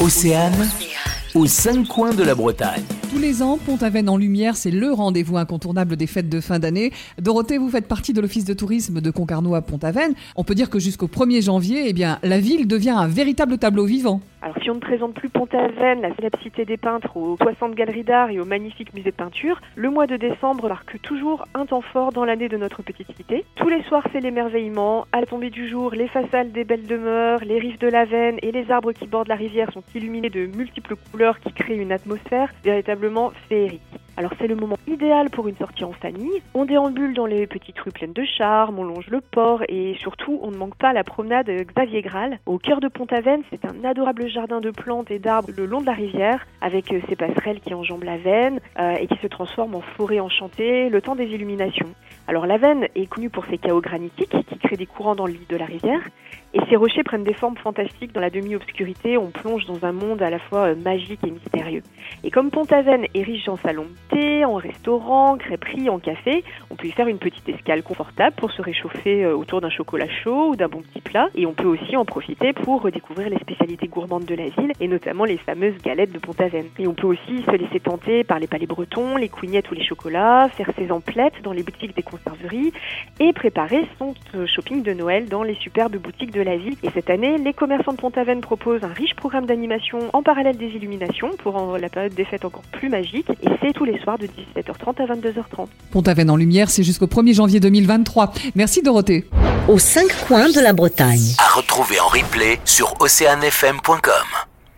Océane, aux cinq coins de la Bretagne. Tous les ans, Pont-Aven en lumière, c'est le rendez-vous incontournable des fêtes de fin d'année. Dorothée, vous faites partie de l'office de tourisme de Concarneau à Pont-Aven. On peut dire que jusqu'au 1er janvier, eh bien, la ville devient un véritable tableau vivant. Alors si on ne présente plus Pont-Aven, la célèbre cité des peintres, aux 60 galeries d'art et au magnifique musée de peinture, le mois de décembre marque toujours un temps fort dans l'année de notre petite cité. Tous les soirs, c'est l'émerveillement. À la tombée du jour, les façades des belles demeures, les rives de la Veine et les arbres qui bordent la rivière sont illuminés de multiples couleurs qui créent une atmosphère véritablement féerique. Alors c'est le moment idéal pour une sortie en famille. On déambule dans les petites rues pleines de charme, on longe le port et surtout on ne manque pas la promenade Xavier Graal. Au cœur de Pont-Aven, c'est un adorable jardin de plantes et d'arbres le long de la rivière avec euh, ses passerelles qui enjambent la Veine euh, et qui se transforment en forêt enchantée le temps des illuminations. Alors la Veine est connue pour ses chaos granitiques qui créent des courants dans le lit de la rivière et ces rochers prennent des formes fantastiques dans la demi-obscurité. On plonge dans un monde à la fois euh, magique et mystérieux. Et comme Pont-Aven est riche en salons de thé, en restaurants, crêperies, en café, on peut y faire une petite escale confortable pour se réchauffer euh, autour d'un chocolat chaud ou d'un bon petit plat. Et on peut aussi en profiter pour redécouvrir les spécialités gourmandes de la ville et notamment les fameuses galettes de Pont-Aven. Et on peut aussi se laisser tenter par les palais bretons, les cougnettes ou les chocolats, faire ses emplettes dans les boutiques des conserveries et préparer son euh, shopping de Noël dans les superbes boutiques de la ville. Et cette année, les commerçants de Pont-Aven proposent un riche programme d'animation en parallèle des illuminations pour rendre la période des fêtes encore plus magique. Et c'est tous les soirs de 17h30 à 22h30. Pont-Aven en lumière, c'est jusqu'au 1er janvier 2023. Merci Dorothée. Aux cinq coins de la Bretagne. À retrouver en replay sur oceanfm.com.